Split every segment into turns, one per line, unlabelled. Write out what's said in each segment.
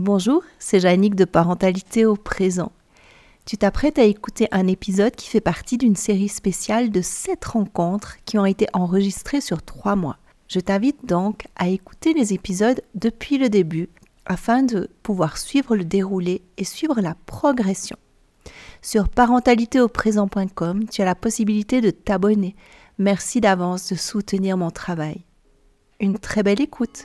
Bonjour, c'est Jannick de Parentalité au présent. Tu t'apprêtes à écouter un épisode qui fait partie d'une série spéciale de 7 rencontres qui ont été enregistrées sur 3 mois. Je t'invite donc à écouter les épisodes depuis le début afin de pouvoir suivre le déroulé et suivre la progression. Sur parentalitéauprésent.com, tu as la possibilité de t'abonner. Merci d'avance de soutenir mon travail. Une très belle écoute.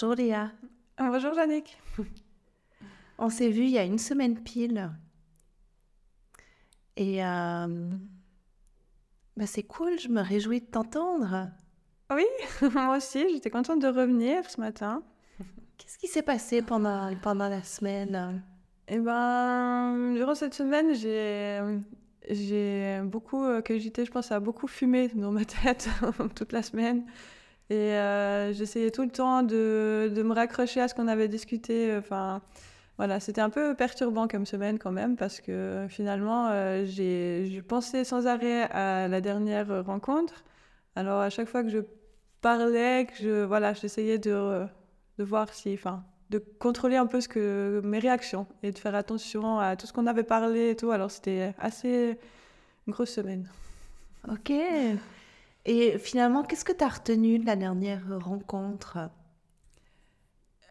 Bonjour Léa.
Bonjour Jannick.
On s'est vu il y a une semaine pile. Et euh, bah, c'est cool, je me réjouis de t'entendre.
Oui, moi aussi, j'étais contente de revenir ce matin.
Qu'est-ce qui s'est passé pendant, pendant la semaine?
Eh ben, durant cette semaine, j'ai j'ai beaucoup euh, que j'étais, je pense, à beaucoup fumé dans ma tête toute la semaine. Et euh, j'essayais tout le temps de, de, me raccrocher à ce qu'on avait discuté. Enfin, voilà, c'était un peu perturbant comme semaine quand même parce que finalement, euh, j'ai pensé sans arrêt à la dernière rencontre. Alors à chaque fois que je parlais, que je voilà, j'essayais de, de voir si, enfin, de contrôler un peu ce que mes réactions et de faire attention à tout ce qu'on avait parlé et tout. Alors c'était assez une grosse semaine.
Ok. Et finalement, qu'est-ce que tu as retenu de la dernière rencontre?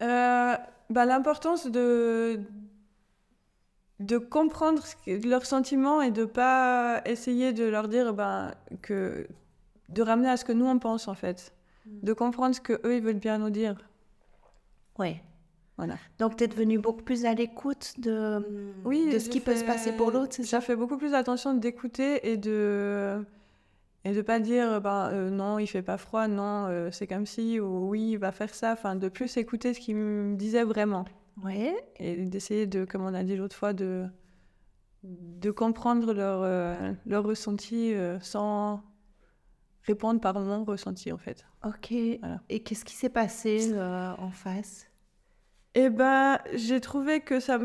Euh, bah, L'importance de, de comprendre leurs sentiments et de pas essayer de leur dire ben, que de ramener à ce que nous on pense en fait. Mm. de comprendre ce que eux ils veulent bien nous dire.
Ouais. Voilà. Donc tu es devenu beaucoup plus à l'écoute de oui, de ce qui peut se passer pour l'autre
ça? fait beaucoup plus attention d'écouter et de et de pas dire ben, euh, non il fait pas froid non euh, c'est comme si ou oui il va faire ça. Enfin de plus écouter ce qu'il me disait vraiment.
Ouais.
Et d'essayer de comme on a dit l'autre fois de de comprendre leur euh, leur ressenti sans répondre par mon ressenti en fait.
Ok. Et qu'est-ce qui s'est passé euh, en face?
Eh ben, j'ai trouvé que ça,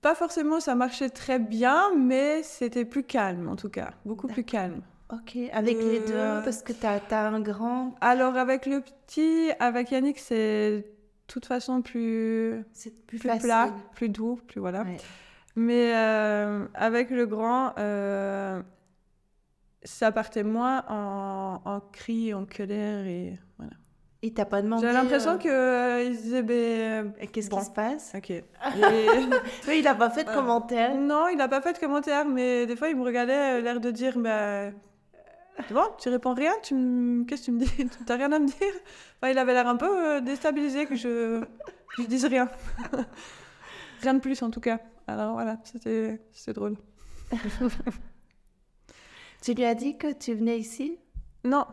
pas forcément ça marchait très bien, mais c'était plus calme en tout cas, beaucoup plus calme.
Ok, avec les deux, euh, parce que tu as, un grand...
Alors avec le petit, avec Yannick, c'est de toute façon plus,
plus,
plus plat, plus doux, plus voilà. Mais euh, avec le grand, ça partait moins en, en cris, en colère et voilà.
Il t'a pas demandé.
J'ai l'impression euh... qu'ils euh, disaient ben,
Qu'est-ce qui se passe?
Ok. Et...
oui, il n'a pas fait de commentaire.
Non, il n'a pas fait de commentaire, mais des fois il me regardait, euh, l'air de dire bah, Tu vois, tu réponds rien, tu qu'est-ce que tu me dis? Tu n'as rien à me dire? Enfin, Il avait l'air un peu euh, déstabilisé que je que je dise rien. rien de plus en tout cas. Alors voilà, c'était drôle.
Tu lui as dit que tu venais ici?
Non.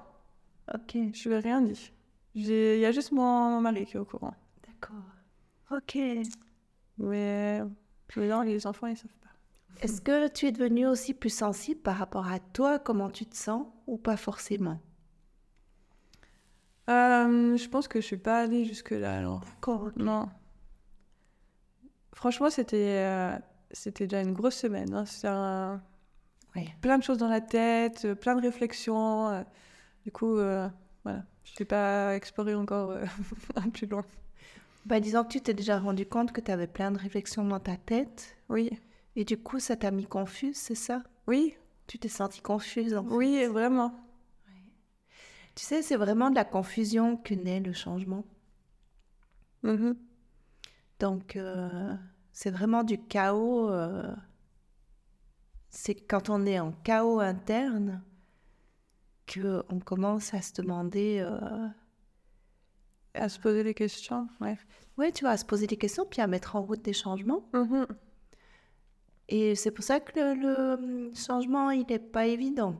Ok.
Je lui ai rien dit. Il y a juste mon mari qui est au courant.
D'accord. Ok.
Mais, non, les enfants, ils savent.
Est-ce que tu es devenue aussi plus sensible par rapport à toi, comment tu te sens, ou pas forcément?
Euh, Je pense que je suis pas allée jusque-là, alors.
D'accord.
Non. Franchement, c'était euh, c'était déjà une grosse semaine. Hein. Un Plein de choses dans la tête, euh, plein de réflexions. Du coup, euh, voilà, je n'ai pas exploré encore un plus loin.
Bah, disons que tu t'es déjà rendu compte que tu avais plein de réflexions dans ta tête.
Oui.
Et du coup, ça t'a mis confuse, c'est ça?
Oui.
Tu t'es sentie confuse en
Oui, vraiment.
Tu sais, c'est vraiment de la confusion que naît le changement.
Mm-hmm.
Donc, c'est vraiment du chaos c'est quand on est en chaos interne que on commence à se demander. Euh,
à se poser des questions, ouais.
Oui, tu vois, à se poser des questions, puis à mettre en route des changements.
Mm-hmm.
Et c'est pour ça que le, changement, il n'est pas évident.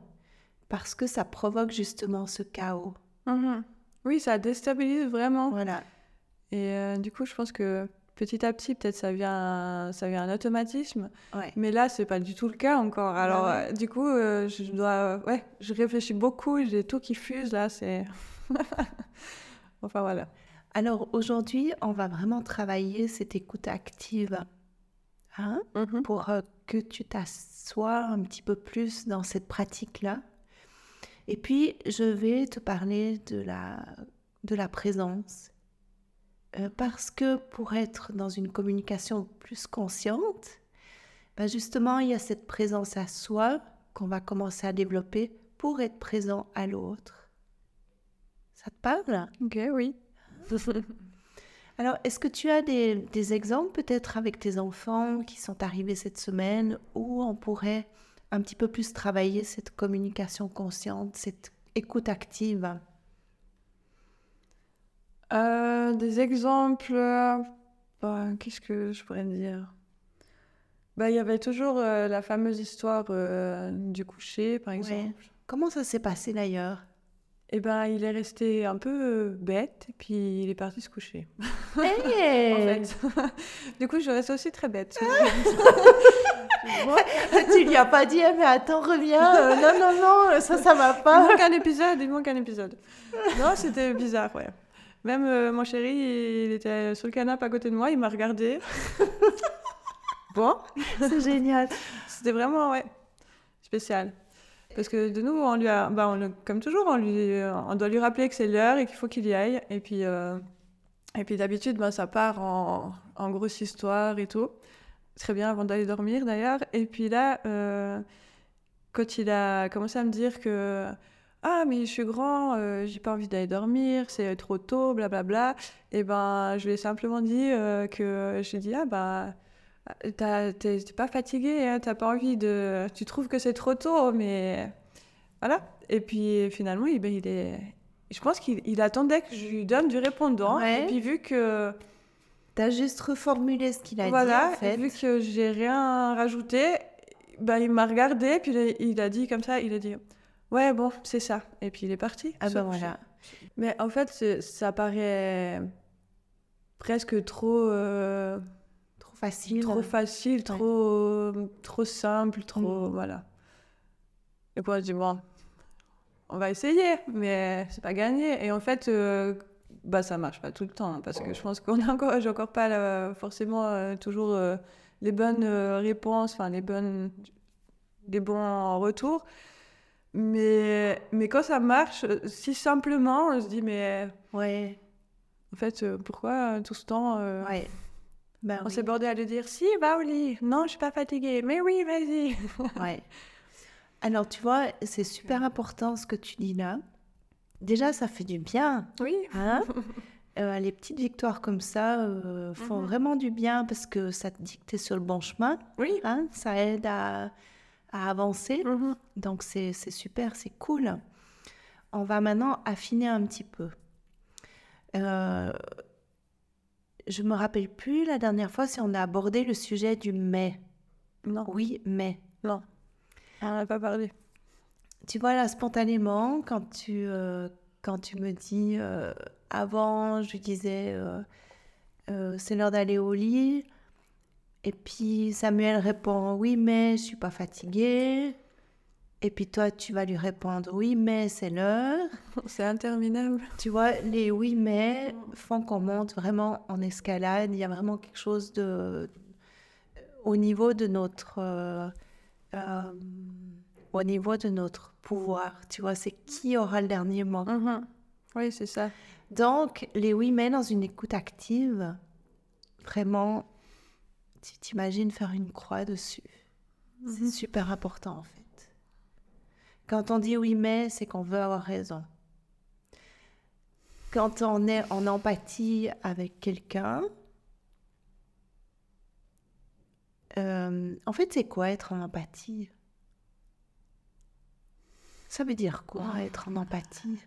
parce que ça provoque justement ce chaos.
Mhm. Oui, ça déstabilise vraiment.
Voilà.
Et euh, du coup, je pense que petit à petit, peut-être ça vient, ça vient un automatisme.
Ouais.
Mais là, c'est pas du tout le cas encore. Alors,
ouais.
euh, du coup, euh, je dois, ouais, je réfléchis beaucoup. J'ai tout qui fuse là. C'est, enfin voilà.
Alors aujourd'hui, on va vraiment travailler cette écoute active hein,
Mhm.
pour euh, que tu t'assoies un petit peu plus dans cette pratique-là. Et puis, je vais te parler de la, de la présence. Euh, parce que pour être dans une communication plus consciente, ben justement, il y a cette présence à soi qu'on va commencer à développer pour être présent à l'autre. Ça te parle?
Ok, oui.
Alors, est-ce que tu as des, des exemples peut-être avec tes enfants qui sont arrivés cette semaine où on pourrait un petit peu plus travailler cette communication consciente, cette écoute active?
Euh, des exemples. euh, bah, qu'est-ce que je pourrais dire? Bah, Il y avait toujours euh, la fameuse histoire euh, du coucher, par exemple.
Comment ça s'est passé d'ailleurs?
Et ben, il est resté un peu euh, bête, puis il est parti se coucher.
Hey
En fait. du coup, je reste aussi très bête.
Tu lui as pas dit, Eh, mais attends, reviens. euh, non, non, non, ça, ça va
Il
pas.
manque un épisode, il manque un épisode. Non, c'était bizarre, ouais. Même euh, mon chéri, il était sur le canapé à côté de moi, il m'a regardé. bon,
C'est génial.
c'était vraiment, ouais, spécial. Parce que de nous, on lui a, bah, on comme toujours, on, lui, on doit lui rappeler que c'est l'heure et qu'il faut qu'il y aille. Et puis, euh, puis d'habitude, bah, ça part en, grosse histoire et tout. Très bien avant d'aller dormir d'ailleurs. Et puis là, euh, quand il a commencé à me dire que ah mais je suis grand, euh, j'ai pas envie d'aller dormir, c'est trop tôt, blablabla. Et ben je lui ai simplement dit euh, que j'ai dit ah bah t'es t'es pas fatigué, hein, t'as pas envie de, tu trouves que c'est trop tôt, mais voilà. Et puis finalement il, ben, il est, je pense qu'il il attendait que je lui donne du répondant.
Ouais.
Et puis vu que
T'as juste reformulé ce qu'il a
voilà,
dit, en fait.
vu que j'ai rien rajouté, ben, il m'a regardé, puis il a, il a dit comme ça, il a dit Ouais, bon, c'est ça. Et puis il est parti.
Ah ben voilà.
Mais en fait, ça paraît presque trop, euh,
Trop facile.
trop facile, trop, trop simple, trop.
Mm.
Voilà. Et puis on a dit Bon, on va essayer, mais c'est pas gagné. Et en fait, euh, bah, ça marche pas tout le temps, hein, parce que je pense qu'on a encore, j'ai encore pas euh, forcément euh, toujours euh, les bonnes réponses, enfin les bonnes, les bons retours. Mais, mais quand ça marche, si simplement, on se dit, mais
Ouais,
en fait, pourquoi tout ce temps
ouais. Ben
on
oui.
s'est bordé à lui dire, si, va au lit, non, je suis pas fatiguée, mais oui, vas-y.
Ouais. Alors, tu vois, c'est super important ce que tu dis là. Déjà, ça fait du bien.
Oui.
Hein Euh, les petites victoires comme ça euh, font
Mhm.
vraiment du bien parce que ça te dit que tu es sur le bon chemin.
Oui.
hein, ça aide à, à avancer.
Mhm.
Donc, c'est c'est super, c'est cool. On va maintenant affiner un petit peu. Euh, je me rappelle plus la dernière fois si on a abordé le sujet du mais.
Non,
Oui, mais.
non. On n'en a pas parlé.
Tu vois, là, spontanément, quand tu, euh, quand tu me dis, euh, avant, je disais, euh, c'est l'heure d'aller au lit. Et puis Samuel répond, oui, mais je suis pas fatiguée. Et puis toi, tu vas lui répondre, oui, mais c'est l'heure.
C'est interminable.
Tu vois, les oui, mais font qu'on monte vraiment en escalade. Il y a vraiment quelque chose de... au niveau de notre... euh, euh, au niveau de notre pouvoir. Tu vois, c'est qui aura le dernier mot.
Mhm. Oui, c'est ça.
Donc, les oui, mais dans une écoute active, vraiment, tu t'imagines faire une croix dessus. C'est
Mhm.
super important en fait. Quand on dit oui, mais, c'est qu'on veut avoir raison. Quand on est en empathie avec quelqu'un, euh, en fait, c'est quoi être en empathie? Ça veut dire quoi
Oh.
être en empathie?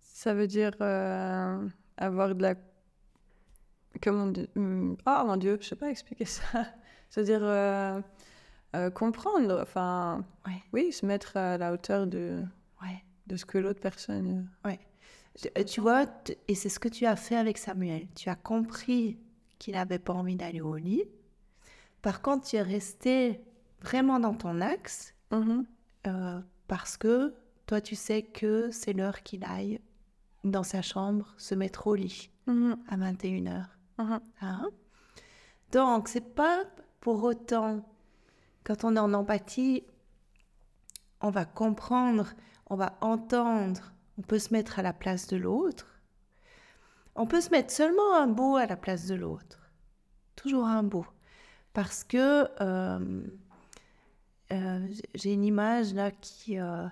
Ça veut dire euh, avoir de la. Comment dire hum, Oh mon Dieu, je sais pas expliquer ça. C'est-à-dire euh, euh, comprendre, enfin,
Ouais.
oui, se mettre à la hauteur de,
Ouais.
de ce que l'autre personne.
Ouais. Tu- euh, Tu vois, et c'est ce que tu as fait avec Samuel. Tu as compris qu'il n'avait pas envie d'aller au lit. Par contre, tu es resté vraiment dans ton axe
euh. Mhm.
euh, parce que toi, tu sais que c'est l'heure qu'il aille dans sa chambre se mettre au lit
Mhm.
à 21h.
Mhm.
Hein? Donc, c'est pas pour autant, quand on est en empathie, on va comprendre, on va entendre, on peut se mettre à la place de l'autre. On peut se mettre seulement un bout à la place de l'autre. Toujours un bout. Parce que euh, euh, j'ai une image là qui, euh,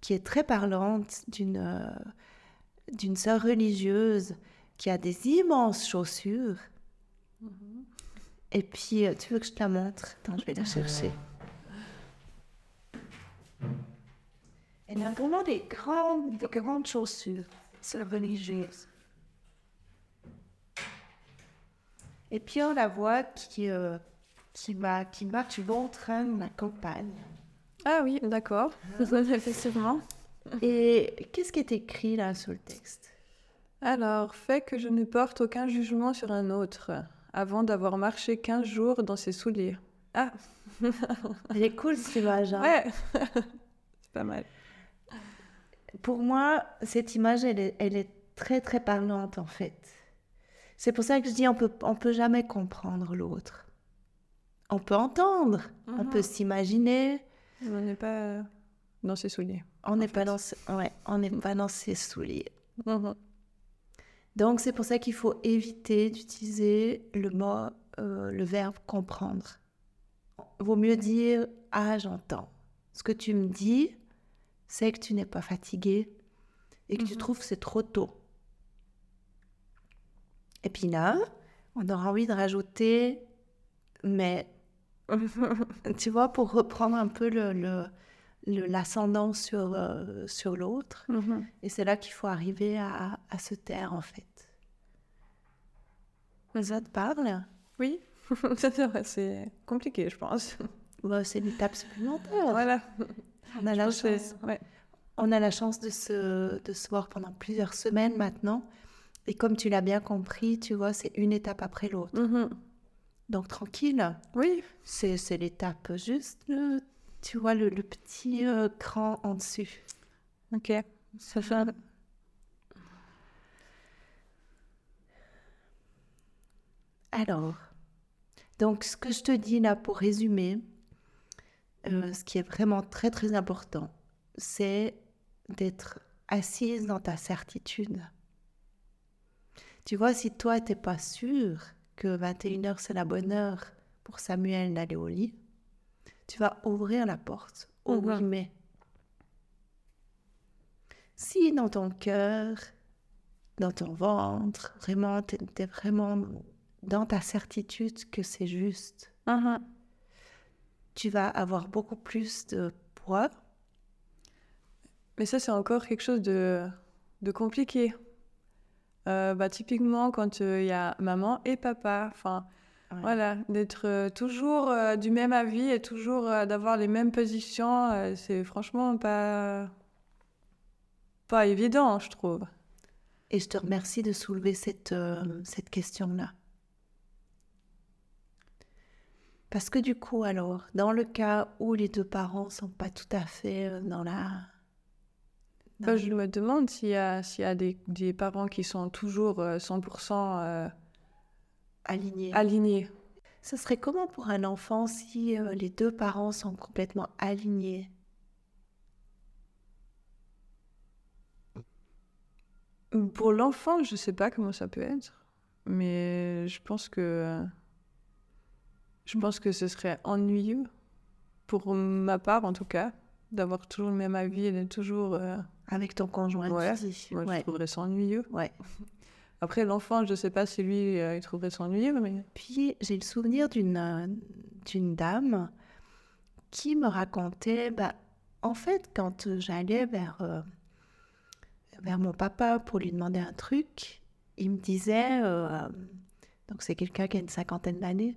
qui est très parlante d'une d'une sœur religieuse qui a des immenses chaussures. Et puis, euh, tu veux que je te la montre? Attends, je vais la chercher. Elle a vraiment des grandes, des grandes chaussures, sœur religieuse. Et puis, on la voit qui, euh, qui, ma- qui marche bon train de la campagne.
Ah oui, d'accord. Effectivement.
Et qu'est-ce qui est écrit là sur le texte?
Alors, fait que je ne porte aucun jugement sur un autre, avant d'avoir marché 15 jours dans ses souliers. Ah,
Elle est cool cette image. hein.
ouais C'est pas mal.
Pour moi, cette image, elle est, elle est très très parlante en fait. C'est pour ça que je dis on peut on peut jamais comprendre l'autre. On peut entendre, on
Mhm.
peut s'imaginer,
On n'est pas dans ses souliers.
on n'est pas dans ce- ouais, on pas dans ses souliers.
Mhm.
Donc c'est pour ça qu'il faut éviter d'utiliser le mot, euh, le verbe comprendre. Vaut mieux dire ah j'entends. Ce que tu me dis, c'est que tu n'es pas fatigué et que tu
Mhm.
trouves que c'est trop tôt. Et puis là, on aura envie de rajouter mais tu vois pour reprendre un peu le- le- l'ascendant sur, euh, sur l'autre.
Mhm.
Et c'est là qu'il faut arriver à, à se taire, en fait. Ça te parle?
Oui, c'est compliqué, je pense.
Bah, C'est une étape supplémentaire.
Voilà.
On, a
Je
la chance,
ouais.
on a la chance de se, de se voir pendant plusieurs semaines maintenant. Et comme tu l'as bien compris, tu vois, c'est une étape après l'autre.
Mhm.
Donc tranquille,
Oui,
c'est l'étape juste, tu vois, le, le petit euh, cran en dessus.
ok. Ça fait...
Alors, donc ce que je te dis là pour résumer, euh, ce qui est vraiment très très important, c'est d'être assise dans ta certitude. Tu vois, si toi t'es pas sûr que 21h c'est la bonne heure pour Samuel d'aller au lit, tu vas ouvrir la porte au
Mhm.
oui mais. Si dans ton cœur, dans ton ventre, vraiment, t'es es vraiment dans ta certitude que c'est juste,
Mhm.
tu vas avoir beaucoup plus de poids.
Mais ça, c'est encore quelque chose de, de compliqué. Euh, bah, typiquement, quand euh, il y a maman et papa, enfin,
Ouais.
voilà, d'être euh, toujours euh, du même avis et toujours euh, d'avoir les mêmes positions, euh, c'est franchement pas, pas évident, je trouve.
Et je te remercie de soulever cette, cette question-là. Parce que du coup, alors, dans le cas où les deux parents sont pas tout à fait dans la...
Bah, je me demande s'il y a, s'il y a des, des parents qui sont toujours euh, 100% euh,
alignés.
alignés.
Ce serait comment pour un enfant si euh, les deux parents sont complètement alignés?
Pour l'enfant, je sais pas comment ça peut être, mais je pense que je pense que ce serait ennuyeux pour ma part en tout cas d'avoir toujours le même avis et d'être toujours euh,
avec ton conjoint
Ouais, moi je
Ouais,
trouverais ça ennuyeux.
ouais.
Après l'enfant, je sais pas si lui euh, il trouverait ça ennuyeux mais
Puis j'ai le souvenir d'une euh, d'une dame qui me racontait, bah, en fait, quand j'allais vers, euh, vers mon papa pour lui demander un truc, il me disait, euh, donc c'est quelqu'un qui a une cinquantaine d'années,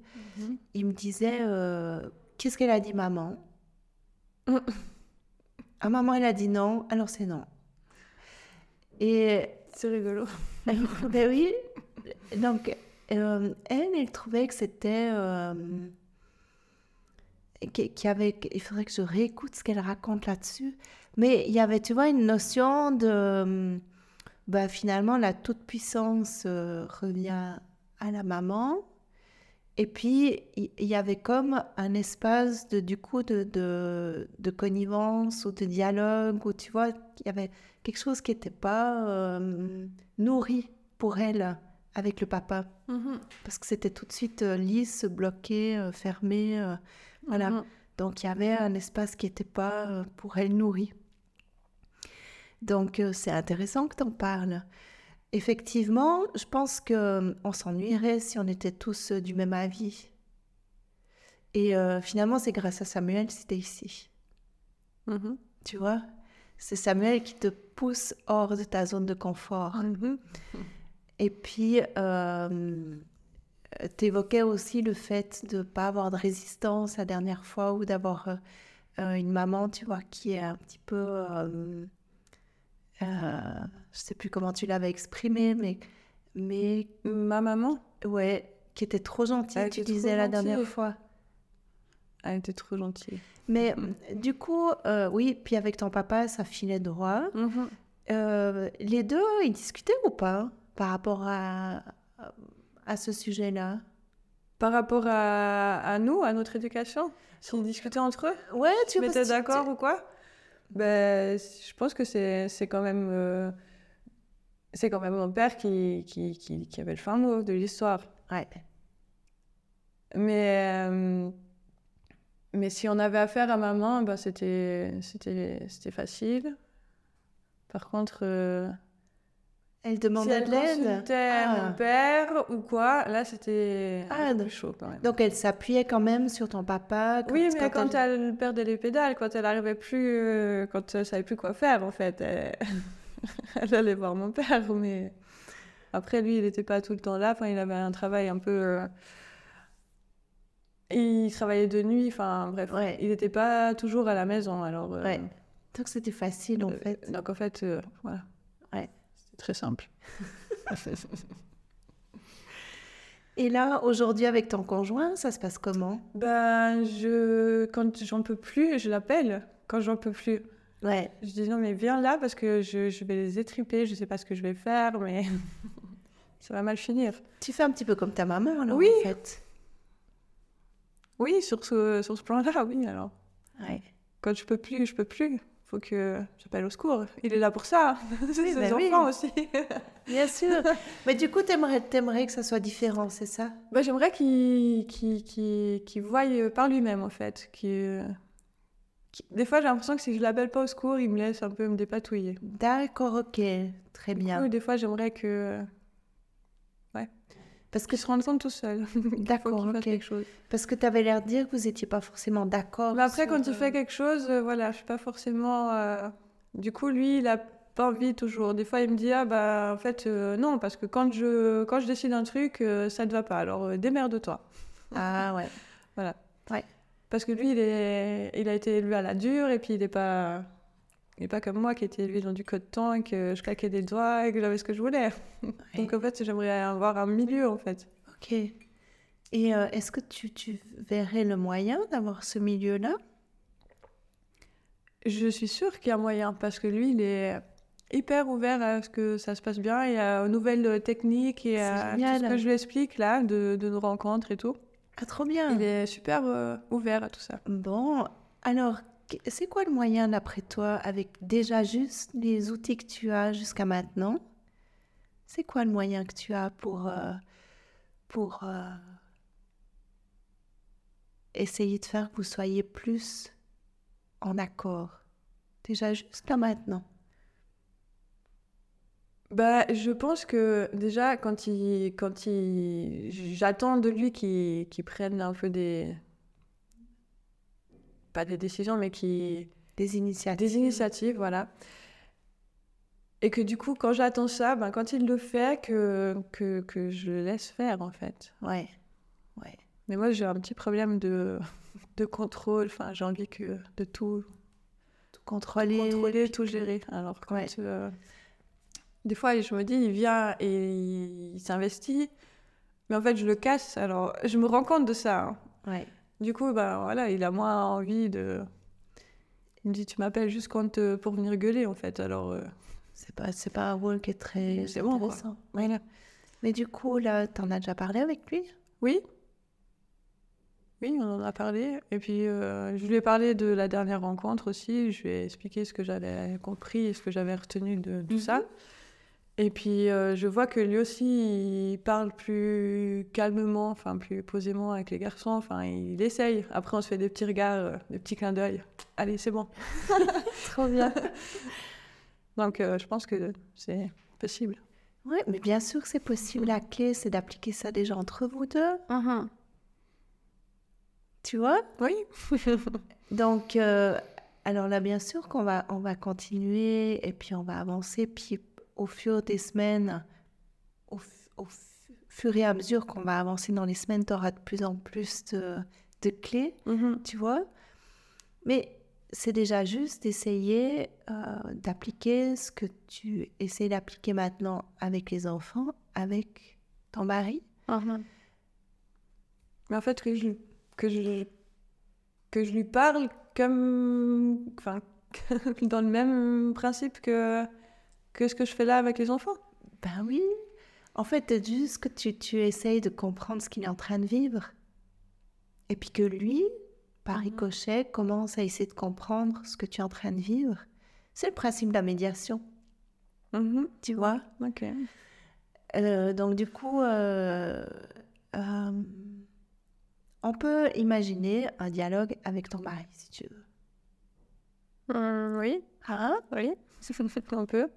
il me disait, euh, qu'est-ce qu'elle a dit, maman? Ah, maman, elle a dit non, alors c'est non. Et.
C'est rigolo.
ben oui. Donc, euh, elle, elle trouvait que c'était. Euh, qu'il il faudrait que je réécoute ce qu'elle raconte là-dessus. Mais il y avait, tu vois, une notion de. Bah, finalement, la toute-puissance euh, revient à la maman. Et puis, il y, avait comme un espace de, du coup de, de, de, connivence ou de dialogue, où tu vois, il y avait quelque chose qui n'était pas nourri pour elle avec le papa. Mm-hmm. Parce que c'était tout de suite euh, lisse, bloqué, euh, fermé. Euh, voilà. Mm-hmm. Donc il y avait un espace qui n'était pas pour elle nourri. Donc c'est intéressant que tu en parles. Effectivement, je pense qu'on s'ennuierait si on était tous du même avis. Et finalement, c'est grâce à Samuel si tu es ici. Mm-hmm. Tu vois? C'est Samuel qui te pousse hors de ta zone de confort. Et puis, euh, tu évoquais aussi le fait de ne pas avoir de résistance la dernière fois ou d'avoir euh, euh, une maman, tu vois, qui est un petit peu... Euh, je ne sais plus comment tu l'avais exprimé, mais... mais
Ma maman?
Ouais, qui était trop gentille, tu disais la dernière fois.
Elle était trop gentille.
Mais du coup, oui, puis avec ton papa, ça filait droit. Mm-hmm. les deux, ils discutaient ou pas par rapport à, à ce sujet-là?
Par rapport à, à, nous, à notre éducation? S'ils discutaient entre eux?
Ouais,
tu étais d'accord ou quoi? Ben, Je pense que c'est quand même... Euh, c'est quand même mon père qui, qui, qui, avait le fin mot de l'histoire.
Ouais.
Mais, euh, mais si on avait affaire à maman, ben c'était facile. Par contre, euh,
elle demandait de l'aide
ah. mon père ou quoi, là c'était ah, chaud quand même.
Donc elle s'appuyait quand même sur ton papa
Oui, mais quand, elle... perdait les pédales, quand elle arrivait plus, euh, quand elle savait plus quoi faire en fait, elle, allait voir mon père. Mais après lui, il n'était pas tout le temps là. Enfin, il avait un travail un peu. Euh, il travaillait de nuit. Enfin bref, il n'était pas toujours à la maison. Alors.
Euh, ouais. Donc c'était facile en fait.
Donc en fait, voilà. Très simple.
Et là, aujourd'hui, avec ton conjoint, ça se passe comment?
Ben, je, quand j'en peux plus, je l'appelle quand j'en peux plus.
Ouais.
Je dis non, mais viens là parce que je, je vais les étriper, je sais pas ce que je vais faire, mais ça va mal finir.
Tu fais un petit peu comme ta maman, alors,
oui.
en fait.
Oui, sur ce, sur ce plan-là, oui, alors.
Ouais.
Quand je peux plus, je peux plus faut que j'appelle au secours. Il est là pour ça. c'est ses enfants aussi.
Bien sûr. Mais du coup, t'aimerais, aimerais que ça soit différent, c'est ça?
Bah, J'aimerais qu'il, qu'il, qu'il, voie euh, par lui-même, en fait. Des fois, j'ai l'impression que si je l'appelle pas au secours, il me laisse un peu me dépatouiller.
D'accord, ok. Très bien.
Coup, des fois, j'aimerais que... Ouais. Parce que se rendre compte tout seul.
D'accord, ok. Quelque chose. Parce que tu avais l'air de dire que vous n'étiez pas forcément d'accord.
Mais après, quand tu fais quelque chose, euh, voilà, je suis pas forcément. Euh, du coup, lui, il a pas envie toujours. Des fois, il me dit ah bah en fait euh, non, parce que quand je quand je décide un truc, ça ne va pas. Alors démerde-toi.
Ah ouais.
voilà.
Ouais.
Parce que lui, il est, il a été élevé à la dure et puis il n'est pas. Il pas comme moi qui était élevé dans du code temps et que je claquais des doigts et que j'avais ce que je voulais. Donc en fait, j'aimerais avoir un milieu en fait.
Ok. Et euh, est-ce que tu, tu, verrais le moyen d'avoir ce milieu-là?
Je suis sûre qu'il y a moyen parce que lui, il est hyper ouvert à ce que ça se passe bien et aux nouvelles techniques et à tout ce que je lui explique là de, de nos rencontres et tout.
Ah, trop bien.
Il est super euh, ouvert à tout ça.
Bon, alors c'est quoi le moyen d'après toi, avec déjà juste les outils que tu as jusqu'à maintenant C'est quoi le moyen que tu as pour, euh, pour euh, essayer de faire que vous soyez plus en accord Déjà jusqu'à maintenant?
Bah, je pense que déjà, quand il, quand il, j'attends de lui qu'il prenne un peu des, pas des décisions, mais qui...
Des initiatives.
Des initiatives, voilà. Et que du coup, quand j'attends ça, ben, quand il le fait, que, que, que je le laisse faire, en fait.
Ouais, ouais.
Mais moi, j'ai un petit problème de, de contrôle. Enfin, j'ai envie que de tout,
tout contrôler,
tout, contrôler, tout gérer. Alors, quand euh, des fois, je me dis, il vient et il, s'investit, mais en fait, je le casse. Alors, je me rends compte de ça. Hein.
Ouais.
Du coup, bah, voilà, il a moins envie de. Il me dit, tu m'appelles juste quand, euh, pour venir gueuler, en fait. Alors. Euh,
c'est pas, c'est pas un rôle qui est très
c'est bon, intéressant. Voilà.
Mais du coup, là, t'en as déjà parlé avec lui?
Oui. Oui, on en a parlé. Et puis, euh, je lui ai parlé de la dernière rencontre aussi. Je lui ai expliqué ce que j'avais compris et ce que j'avais retenu de tout ça. Et puis, euh, je vois que lui aussi, il parle plus calmement, enfin, plus posément avec les garçons. Enfin, il essaye. Après, on se fait des petits regards, euh, des petits clins d'œil. Allez, c'est bon.
Trop bien.
Donc, je pense que c'est possible.
Oui, mais bien sûr que c'est possible. La clé, c'est d'appliquer ça déjà entre vous deux.
Uh-huh.
Tu vois?
Oui.
Donc, euh, alors là, bien sûr qu'on va, on va continuer et puis on va avancer. Puis au fur des semaines, au, fur et à mesure qu'on va avancer dans les semaines, tu auras de plus en plus de, clés,
mm-hmm.
tu vois. Mais c'est déjà juste d'essayer euh, d'appliquer ce que tu essaies d'appliquer maintenant avec les enfants, avec ton mari.
Uh-huh. Mais en fait, que je, que je, que je lui parle comme. Enfin, dans le même principe que, que ce que je fais là avec les enfants?
Ben oui. En fait, juste que tu, tu essayes de comprendre ce qu'il est en train de vivre. Et puis que lui, par mhm. ricochet, commence à essayer de comprendre ce que tu es en train de vivre. C'est le principe de la médiation.
Mhm.
Tu vois?
Ok.
Euh, donc, du coup, euh, euh, on peut imaginer un dialogue avec ton mari, si tu
veux. oui.
Hein?
Oui, un peu.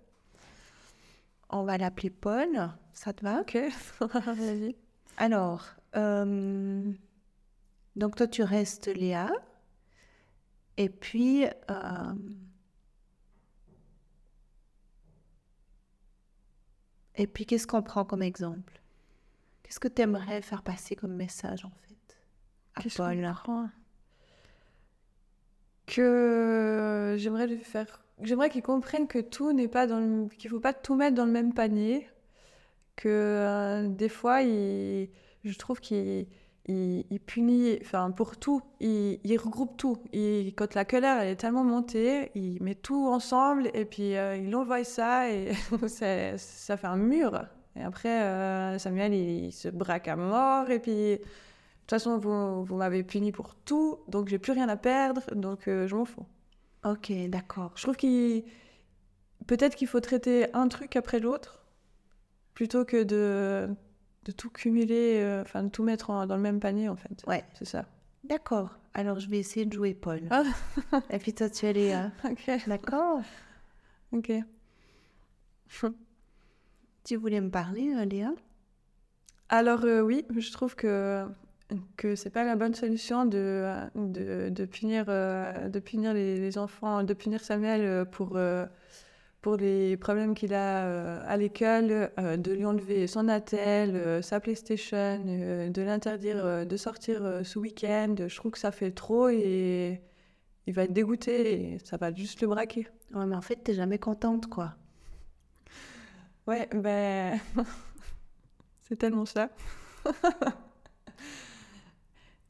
On va l'appeler Paul. Ça te va?
Ok, vas-y.
Alors, donc toi, tu restes Léa. Et puis, euh, et puis qu'est-ce qu'on prend comme exemple? Qu'est-ce que tu aimerais faire passer comme message en fait
à Paul? Que j'aimerais lui faire, j'aimerais qu'il comprenne que tout n'est pas qu'il faut pas tout mettre dans le même panier. Que euh, des fois, il... je trouve qu'il il, punit, enfin pour tout, il, regroupe tout. Il, quand la colère elle est tellement montée, il met tout ensemble et puis euh, il envoie ça et ça, fait un mur. Et après, euh, Samuel, il, se braque à mort et puis de toute façon, vous, m'avez puni pour tout, donc j'ai plus rien à perdre, donc je m'en fous.
Ok, d'accord.
Je trouve qu'il peut-être qu'il faut traiter un truc après l'autre plutôt que de de tout cumuler, euh, enfin de tout mettre dans le même panier en fait.
Ouais.
C'est ça.
D'accord. Alors je vais essayer de jouer Paul.
Ah.
Et puis toi tu es Léa.
ok.
D'accord.
Ok.
tu voulais me parler, euh, Léa?
Alors euh, oui, je trouve que que c'est pas la bonne solution de, de, de punir, de punir les, les, enfants, de punir Samuel pour pour les problèmes qu'il a euh, à l'école, euh, de lui enlever son attel, euh, sa PlayStation, de l'interdire de sortir ce week-end. Je trouve que ça fait trop et il va être dégoûté et ça va juste le braquer.
Ouais, mais en fait, t'es jamais contente, quoi.
Ouais, ben. C'est tellement ça.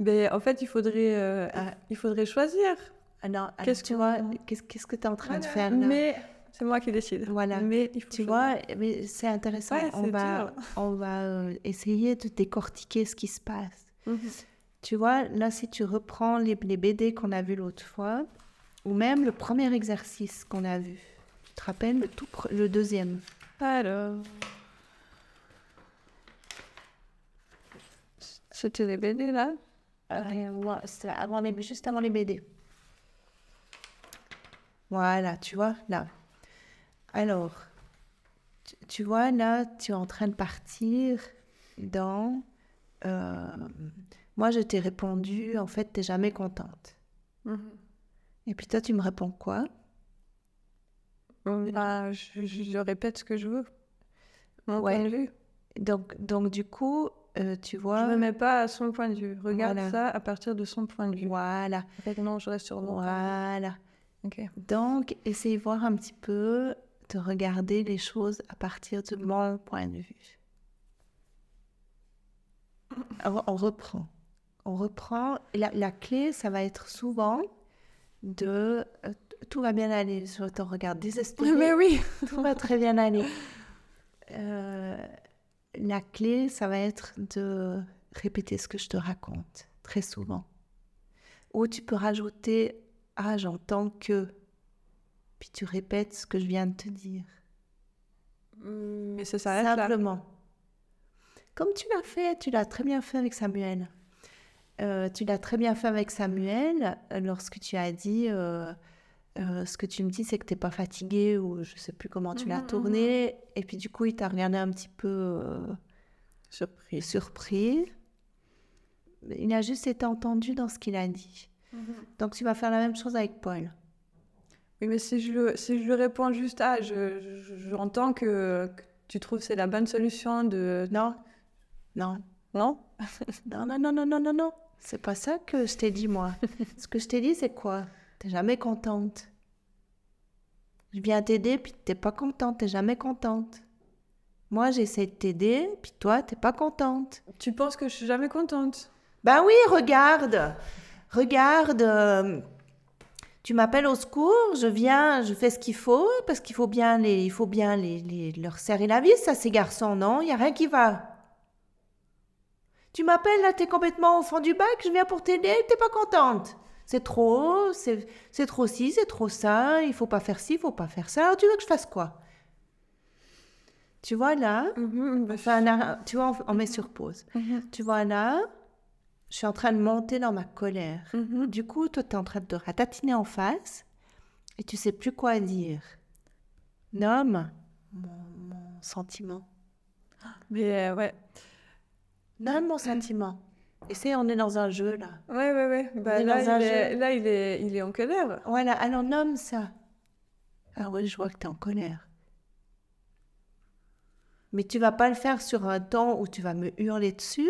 mais en fait, il faudrait, ah. il faudrait choisir.
Alors, qu'est-ce que tu vois Qu'est-ce que tu es en train de faire là
Mais c'est moi qui décide.
Voilà. Mais tu vois, mais c'est intéressant. on, va, on va euh, essayer de décortiquer ce qui se passe.
Mhm.
Tu vois, là, si tu reprends les, les BD qu'on a vus l'autre fois, ou même le premier exercice qu'on a vu, tu te rappelles le, tout, le deuxième
Alors. C'était les BD là?
Euh, avant les, juste avant les BD. Voilà, tu vois, là. Alors, tu, vois, là, tu es en train de partir dans... Euh, moi, je t'ai répondu, en fait, tu n'es jamais contente.
Mm-hmm.
Et puis toi, tu me réponds quoi?
Bah, je, répète ce que je veux. Mon point de vue.
Donc, donc, du coup, euh, tu
Je
vois.
me mets pas à son point de vue. Regarde
Voilà.
ça à partir de son point de vue.
Voilà,
Fait non, je reste sur mon.
voilà.
Ok.
Donc, essaye de voir un petit peu, de regarder les choses à partir de mon point de vue. Alors, on reprend. On reprend. La, la clé, ça va être souvent de... euh, tout va bien aller. Je te regarde désespéré.
Mais oui.
Tout va très bien aller. Euh, la clé, ça va être de répéter ce que je te raconte très souvent. Ou tu peux rajouter Ah, j'entends que. Puis tu répètes ce que je viens de te dire.
Mais ça s'arrête là.
Simplement. Comme tu l'as fait, tu l'as très bien fait avec Samuel. Euh, tu l'as très bien fait avec Samuel euh, lorsque tu as dit euh, euh, ce que tu me dis, c'est que tu n'es pas fatigué ou je sais plus comment tu l'as
Mhm,
tourné. Et puis du coup, il t'a regardé un petit peu euh, surpris. Il a juste été entendu dans ce qu'il a dit. Donc tu vas faire la même chose avec Paul.
Oui, mais si je, le- si je lui réponds juste Ah, je, je- j'entends que, que tu trouves que c'est la bonne solution de.
Non Non
Non?
Non, non, non, non, non, non, non. C'est pas ça que je t'ai dit, moi. Ce que je t'ai dit, c'est quoi? T'es jamais contente. Je viens t'aider, puis t'es pas contente, t'es jamais contente. Moi, j'essaie de t'aider, puis toi, t'es pas contente.
Tu penses que je suis jamais contente?
Ben oui, regarde. Regarde. euh, tu m'appelles au secours, je viens, je fais ce qu'il faut, parce qu'il faut bien, les, il faut bien les, les- leur serrer la vis à ces garçons, non? Il n'y a rien qui va. Tu m'appelles, là, t'es complètement au fond du bac, je viens pour t'aider, t'es pas contente. C'est trop, c'est trop ci, c'est trop ça, il faut pas faire ci, il faut pas faire ça. Alors tu veux que je fasse quoi? Tu vois là,
bah,
un arrêt- tu vois, on, on met sur pause.
mhm,
Tu vois là, je suis en train de monter dans ma colère. Du coup, toi, tu es en train de te ratatiner en face et tu sais plus quoi dire. Nomme mon, mon sentiment.
Mais euh, ouais.
Nomme mon sentiment. Et c'est, on est dans un jeu là.
Ouais, ouais, ouais. Bah, là, il est, là il, est, il est en colère.
Voilà, alors nomme ça. Ah oui, je vois que tu es en colère. Mais tu vas pas le faire sur un ton où tu vas me hurler dessus.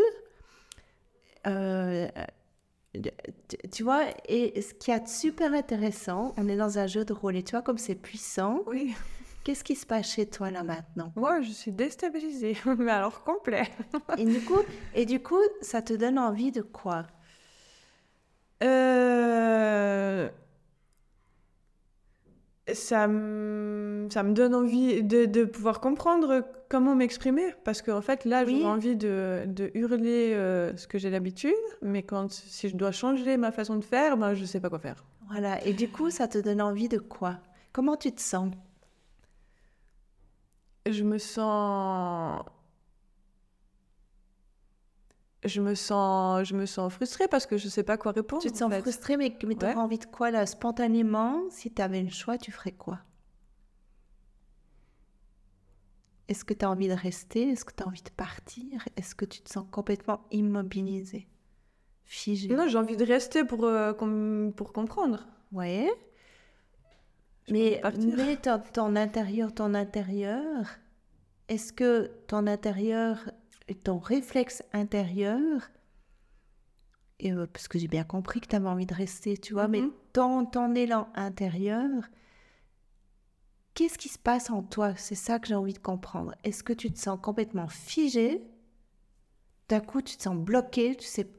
Euh, tu- tu vois, et ce qui est super intéressant, on est dans un jeu de rôle et tu vois comme c'est puissant.
Oui.
Qu'est-ce qui se passe chez toi là maintenant?
Moi, je suis déstabilisée. Mais alors, complet.
Et du coup, et du coup, ça te donne envie de quoi?
Euh, Ça me... ça me donne envie de, de pouvoir comprendre comment m'exprimer. Parce qu'en fait, là,
Oui.
j'ai envie de, de hurler euh, ce que j'ai l'habitude. Mais quand, si je dois changer ma façon de faire, ben, je sais pas quoi faire.
Voilà. Et du coup, ça te donne envie de quoi? Comment tu te sens?
Je me sens... Je me sens, je me sens frustrée parce que je sais pas quoi répondre.
Tu te
en
sens
fait.
frustré, mais, mais tu
Ouais.
envie de quoi là Spontanément, si tu avais le choix, tu ferais quoi? Est-ce que tu as envie de rester? Est-ce que tu as envie de partir? Est-ce que tu te sens complètement immobilisé Figé
Non, j'ai envie de rester pour, euh, com- pour comprendre.
Ouais.
Je
Mais, mais ton, ton intérieur, ton intérieur, est-ce que ton intérieur, ton réflexe intérieur, et, euh, parce que j'ai bien compris que tu avais envie de rester, tu vois, mais
Mhm.
ton, ton élan intérieur, qu'est-ce qui se passe en toi? C'est ça que j'ai envie de comprendre. Est-ce que tu te sens complètement figé? D'un coup, tu te sens bloqué, tu sais,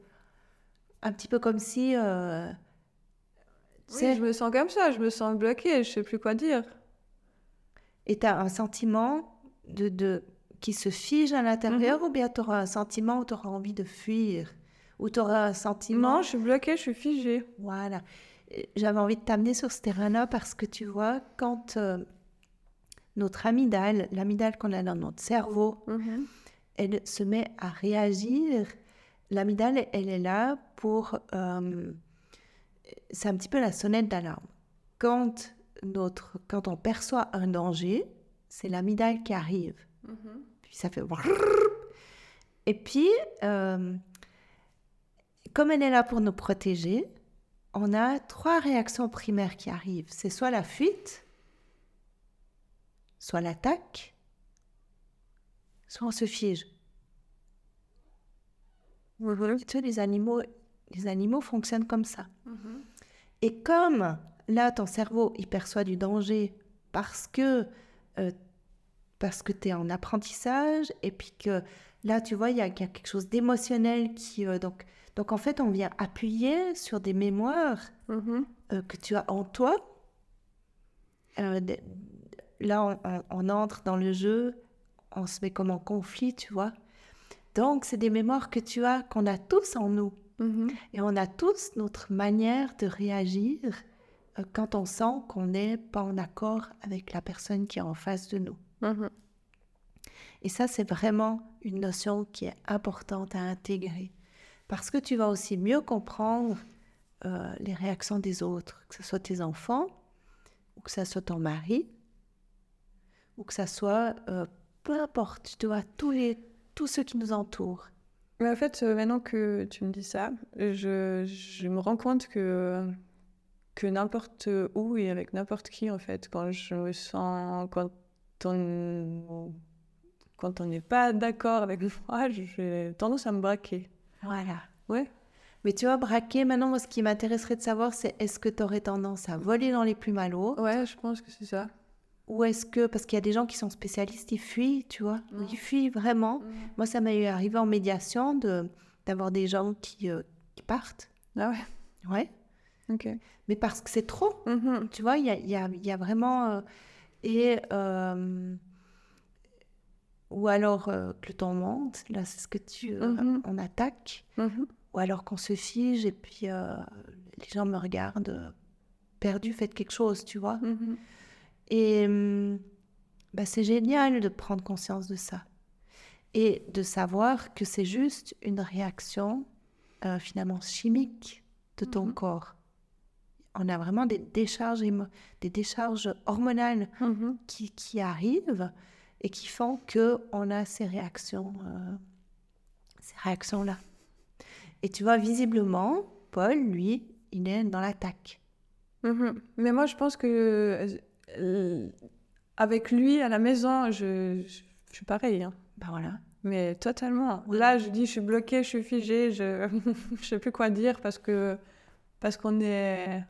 un petit peu comme si... euh,
Oui, je me sens comme ça, je me sens bloquée, je sais plus quoi dire.
Et tu as un sentiment de, de, qui se fige à l'intérieur
Mhm.
ou bien tu auras un sentiment où tu auras envie de fuir? Ou tu auras un sentiment...
Non, je suis bloquée, je suis figée.
Voilà. J'avais envie de t'amener sur ce terrain-là parce que tu vois, quand euh, notre amygdale, l'amygdale qu'on a dans notre cerveau, elle se met à réagir, l'amygdale, elle est là pour... euh, c'est un petit peu la sonnette d'alarme. Quand, notre, quand on perçoit un danger, c'est l'amygdale qui arrive. Puis ça fait... Et puis, euh, comme elle est là pour nous protéger, on a trois réactions primaires qui arrivent. C'est soit la fuite, soit l'attaque, soit on se fige. Tu sais, les animaux, les animaux fonctionnent comme ça. Et comme là, ton cerveau, il perçoit du danger parce que, euh, parce que tu es en apprentissage et puis que là, tu vois, il y, a quelque chose d'émotionnel qui... Euh, donc, donc, en fait, on vient appuyer sur des mémoires
Mhm.
euh, que tu as en toi. Là, on, on- on entre dans le jeu, on se met comme en conflit, tu vois. Donc, c'est des mémoires que tu as, qu'on a tous en nous.
Mhm.
Et on a tous notre manière de réagir euh, quand on sent qu'on n'est pas en accord avec la personne qui est en face de nous.
Mhm.
Et ça, c'est vraiment une notion qui est importante à intégrer. Parce que tu vas aussi mieux comprendre euh, les réactions des autres, que ce soit tes enfants, ou que ce soit ton mari, ou que ce soit, euh, peu importe, tu vois, tous, les, tous ceux qui nous entourent.
Mais en fait, euh, maintenant que tu me dis ça, je, je me rends compte que, que n'importe où et avec n'importe qui, en fait, quand je me sens. Quand on quand on n'est pas d'accord avec moi, j'ai tendance à me braquer.
Voilà.
Ouais.
Mais tu vois, braquer, maintenant, moi, ce qui m'intéresserait de savoir, c'est est-ce que tu aurais tendance à voler dans les plumes à l'eau
Ouais, je pense que c'est ça.
Ou est-ce que, parce qu'il y a des gens qui sont spécialistes, ils fuient, tu vois,
Mhm.
ils fuient vraiment. Moi, ça m'est arrivé en médiation de d'avoir des gens qui, euh, qui partent,
Ah ouais,
ouais,
ok.
mais parce que c'est trop,
Mhm.
tu vois, il y a, y a- y a vraiment... euh, et... euh, ou alors que le temps monte, là, c'est ce que tu...
Mhm.
On attaque,
Mhm.
ou alors qu'on se fige et puis les gens me regardent, perdu, faites quelque chose, tu vois. Et hum, bah, c'est génial de prendre conscience de ça. Et de savoir que c'est juste une réaction euh, finalement chimique de ton
Mhm.
corps. On a vraiment des décharges, des décharges hormonales
Mhm.
qui, qui arrivent et qui font que on a ces réactions, euh, ces réactions-là. Et tu vois, visiblement, Paul, lui, il est dans l'attaque.
Mhm. Mais moi, je pense que euh, avec lui à la maison, je, je, je suis pareil. hein.
Ben voilà.
Mais totalement. Là, je dis, je suis bloquée, je suis figée, je je sais plus quoi dire parce que parce qu'on est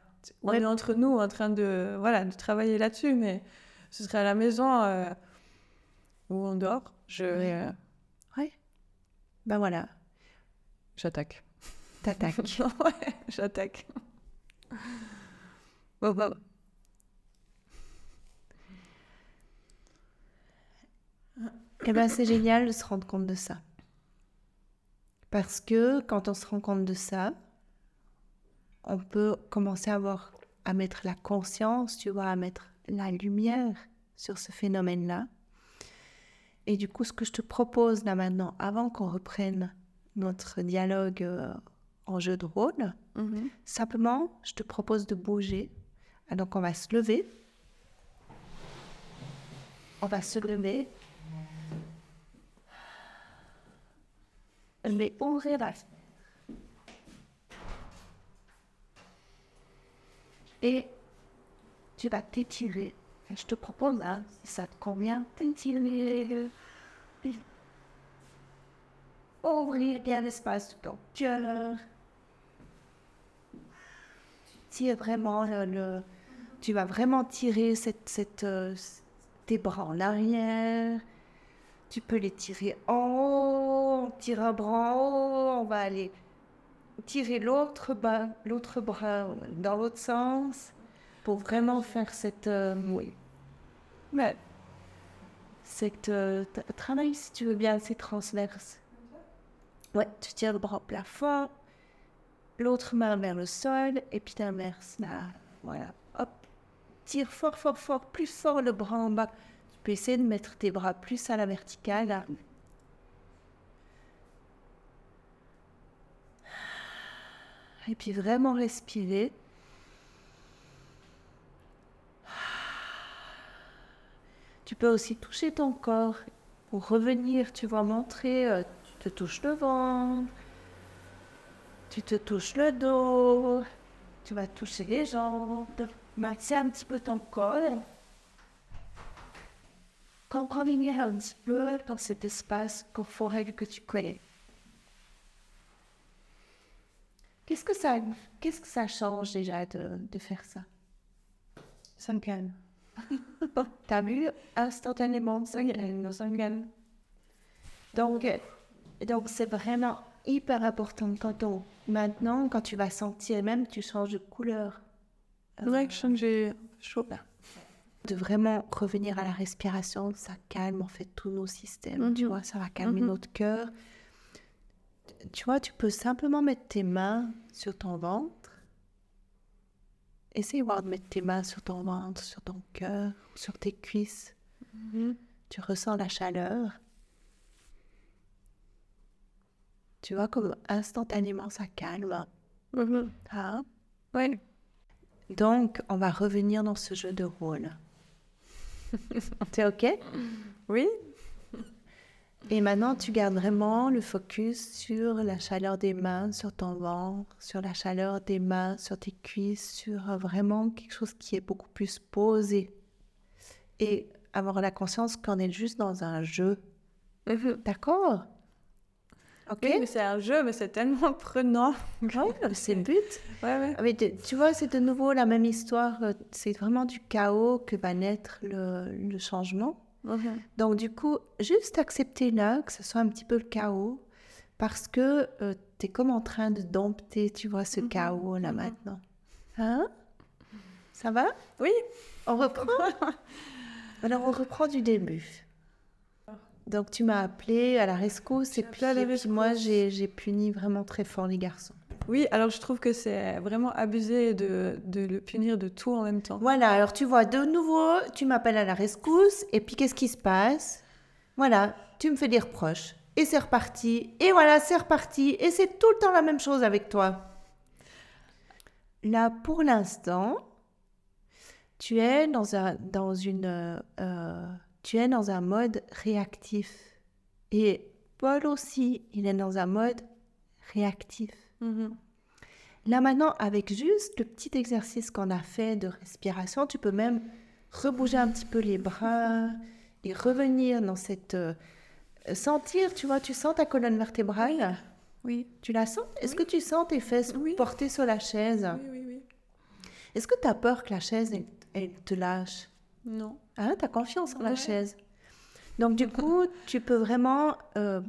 on est entre nous en train de voilà de travailler là-dessus. Mais ce serait à la maison euh, où on dort, je
Ouais.
euh,
Ouais. Ben voilà,
j'attaque.
t'attaques.
ouais, j'attaque. Bon, bon.
Eh ben, c'est génial de se rendre compte de ça. Parce que quand on se rend compte de ça, on peut commencer à avoir, à mettre la conscience, tu vois, à mettre la lumière sur ce phénomène-là. Et du coup, ce que je te propose là maintenant, avant qu'on reprenne notre dialogue euh, en jeu de rôle,
Mhm.
simplement, je te propose de bouger. Ah, donc, on va se lever. On va se lever. Ouvrir la fenêtre. Et tu vas t'étirer. Je te propose, hein, si ça te convient, t'étirer. Ouvrir bien l'espace de ton cœur. vraiment le- tu vas vraiment tirer cette, cette, euh, tes bras en arrière. Tu peux les tirer en haut, on tire un bras en haut, on va aller tirer l'autre bras, l'autre bras dans l'autre sens pour vraiment faire cette, euh, oui,
Mais
cette euh, travail si tu veux bien, c'est transverse. Ouais, tu tires le bras au plafond, l'autre main vers le sol, et puis t'inverses là. Voilà, hop. Tire fort, fort, fort, plus fort le bras en bas. Peux essayer de mettre tes bras plus à la verticale. Et puis vraiment respirer. Tu peux aussi toucher ton corps pour revenir, tu vas montrer, euh, tu te touches le ventre, tu te touches le dos, tu vas toucher les jambes, maxer un petit peu ton corps. Comprendre un petit peu dans cet espace corporel que tu connais. Qu'est-ce que ça, qu'est-ce que ça change déjà de, de faire ça?
Ça me calme.
T'as vu instantanément ça calme, ça me calme. Donc, euh, donc c'est vraiment hyper important quand on, maintenant, quand tu vas sentir, même tu changes de couleur.
Sens que j'ai chaud.
De vraiment revenir à la respiration, ça calme en fait tous nos systèmes, tu
Mhm.
vois, ça va calmer
Mhm.
notre cœur. Tu vois, tu peux simplement mettre tes mains sur ton ventre. Essaye voir de mettre tes mains sur ton ventre, sur ton cœur, sur tes cuisses.
Mhm.
Tu ressens la chaleur. Tu vois comme instantanément ça calme. Hein.
Ouais.
Donc, on va revenir dans ce jeu de rôle. C'est OK?
Oui?
Et maintenant, tu gardes vraiment le focus sur la chaleur des mains, sur ton ventre, sur la chaleur des mains, sur tes cuisses, sur euh, vraiment quelque chose qui est beaucoup plus posé. Et avoir la conscience qu'on est juste dans un jeu. D'accord? OK
Oui, mais c'est un jeu, mais c'est tellement prenant.
Ouais, c'est le but.
Ouais, ouais.
Ah, Mais tu tu vois, c'est de nouveau la même histoire. euh, C'est vraiment du chaos que va naître le, le changement. Donc du coup, juste accepter là que ce soit un petit peu le chaos parce que tu es comme en train de dompter, tu vois, ce
Mhm,
chaos là
mhm.
maintenant. Hein? Ça va?
Oui.
On reprend? Alors on reprend du début. Donc tu m'as appelé à la rescousse et puis, et puis moi j'ai puni vraiment très fort les garçons.
Oui, alors je trouve que c'est vraiment abusé de, de le punir de tout en même temps.
Voilà, alors tu vois, de nouveau, tu m'appelles à la rescousse, et puis qu'est-ce qui se passe? Voilà, tu me fais des reproches, et c'est reparti, et voilà, c'est reparti, et c'est tout le temps la même chose avec toi. Là, pour l'instant, tu es dans un, dans une, euh, tu es dans un mode réactif. Et Paul aussi, il est dans un mode réactif.
Mhm.
Là maintenant, avec juste le petit exercice qu'on a fait de respiration, tu peux même rebouger un petit peu les bras et revenir dans cette... euh, sentir, tu vois, tu sens ta colonne vertébrale
Oui.
Tu la sens? Est-ce
Oui.
que tu sens tes fesses
Oui.
portées sur la chaise?
Oui, oui, oui.
Est-ce que tu as peur que la chaise, elle, elle te lâche?
Non.
Hein, tu as confiance en la chaise. Donc du coup, tu peux vraiment, euh,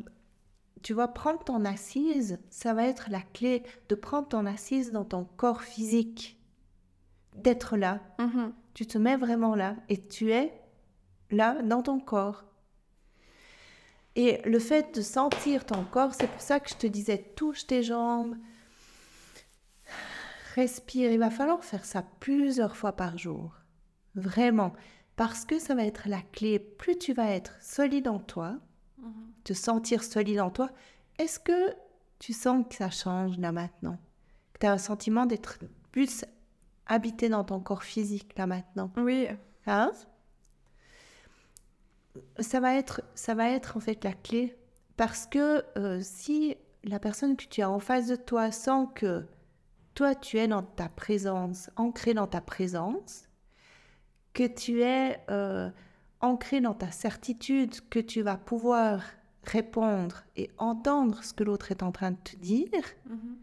tu vois, prendre ton assise, ça va être la clé de prendre ton assise dans ton corps physique, d'être là.
Mhm.
Tu te mets vraiment là et tu es là dans ton corps. Et le fait de sentir ton corps, c'est pour ça que je te disais, touche tes jambes, respire. Il va falloir faire ça plusieurs fois par jour. Vraiment. Parce que ça va être la clé. Plus tu vas être solide en toi, te sentir solide en toi, est-ce que tu sens que ça change là maintenant? Que tu as un sentiment d'être plus habité dans ton corps physique là maintenant?
Oui.
Hein? Ça va être ça va être en fait la clé parce que euh, si la personne que tu as en face de toi sent que toi tu es dans ta présence ancré dans ta présence que tu es euh, ancré dans ta certitude que tu vas pouvoir répondre et entendre ce que l'autre est en train de te dire
Mhm.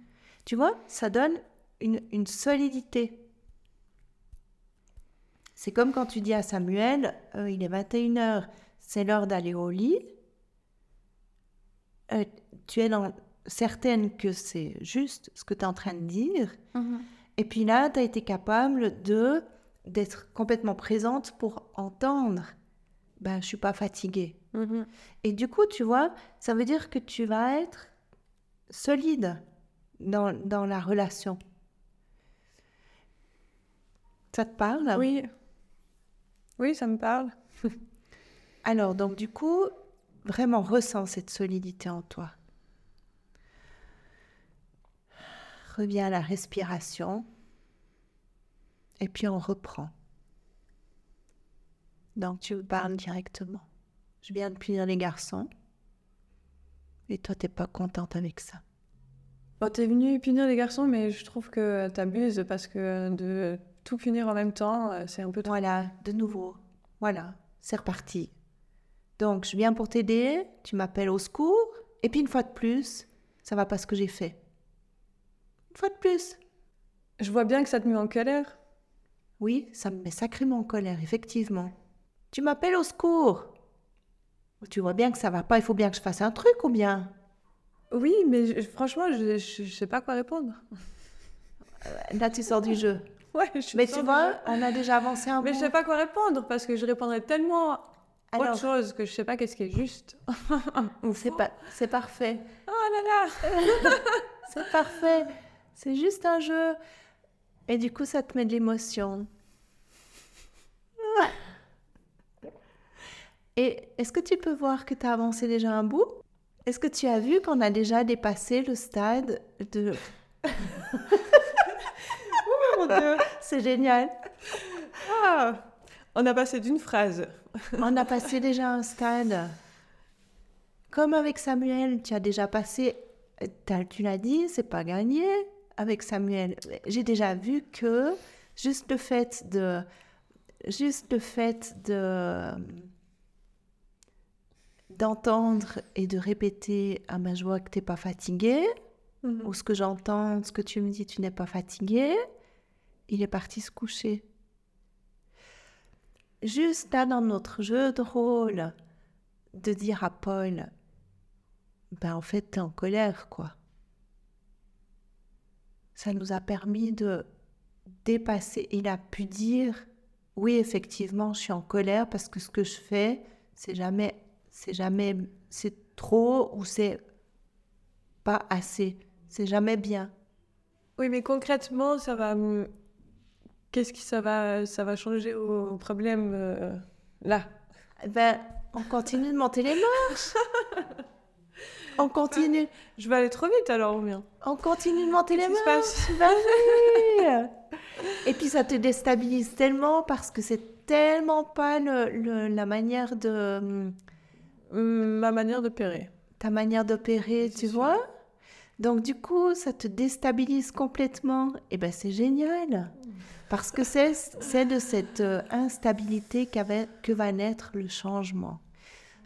tu vois ça donne une, une solidité c'est comme quand tu dis à Samuel, euh, il est 21h, c'est l'heure d'aller au lit. Euh, tu es dans, certaine que c'est juste ce que tu es en train de dire.
Mhm.
Et puis là, tu as été capable de d'être complètement présente pour entendre. Ben, je suis pas fatiguée.
Mhm.
Et du coup, tu vois, ça veut dire que tu vas être solide dans, dans la relation. Ça te parle?
Oui. Oui, ça me parle.
Alors, donc du coup, vraiment ressens cette solidité en toi. Reviens à la respiration. Et puis on reprend. Donc tu parles directement. Je viens de punir les garçons. Et toi, t'es pas contente avec ça.
Bon, t'es venu punir les garçons, mais je trouve que t'abuses parce que de tout punir en même temps, euh, c'est un peu trop.
Voilà, de nouveau. Voilà, c'est reparti. Donc, je viens pour t'aider, tu m'appelles au secours, et puis une fois de plus, ça va pas ce que j'ai fait. Une fois de plus.
Je vois bien que ça te met en colère.
Oui, ça me met sacrément en colère, effectivement. Tu m'appelles au secours. Tu vois bien que ça va pas, il faut bien que je fasse un truc ou bien?
Oui, mais je- franchement, je, je, je sais pas quoi répondre.
Là, tu sors du jeu.
Ouais, je suis
Mais tu vois, on a déjà avancé un
Mais
bout.
je sais pas quoi répondre parce que je répondrais tellement
Alors,
autre chose que je sais pas qu'est-ce qui est juste.
C'est pas, c'est parfait.
Oh là là
C'est parfait. C'est juste un jeu. Et du coup, ça te met de l'émotion. Et est-ce que tu peux voir que tu as avancé déjà un bout? Est-ce que tu as vu qu'on a déjà dépassé le stade de...
Oh mon Dieu
C'est génial.
Ah On a passé d'une phrase.
On a passé déjà un stade. Comme avec Samuel, tu as déjà passé, tu l'as dit, c'est pas gagné avec Samuel. J'ai déjà vu que juste le fait de, juste le fait de d'entendre et de répéter à ma joie que t'es pas fatigué, ou ce que j'entends, ce que tu me dis, tu n'es pas fatigué, il est parti se coucher. Juste là dans notre jeu de rôle, de dire à Paul, ben en fait t'es en colère quoi. Ça nous a permis de dépasser. Il a pu dire, oui effectivement je suis en colère parce que ce que je fais, c'est jamais, c'est jamais, c'est trop ou c'est pas assez, c'est jamais bien.
Oui, mais concrètement, ça va. Qu'est-ce qui ça va, ça va changer au problème euh, là?
Ben on continue de monter les marches. on continue.
Je vais aller trop vite alors ou bien
On continue de monter les marches.
passe.
Et puis ça te déstabilise tellement parce que c'est tellement pas le- le- la manière de hum,
Ma manière d'opérer.
ta manière d'opérer, tu
sûr.
vois. Donc du coup, ça te déstabilise complètement. Et ben c'est génial parce que c'est de cette euh, instabilité qu'avait- que va naître le changement.